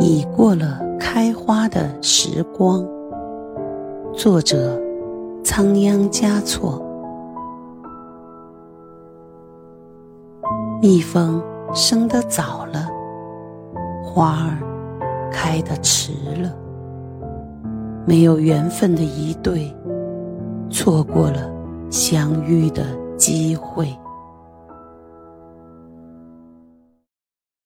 已过了开花的时光。作者仓央嘉措。蜜蜂生的早了花儿开的迟了。没有缘分的一对错过了相遇的机会。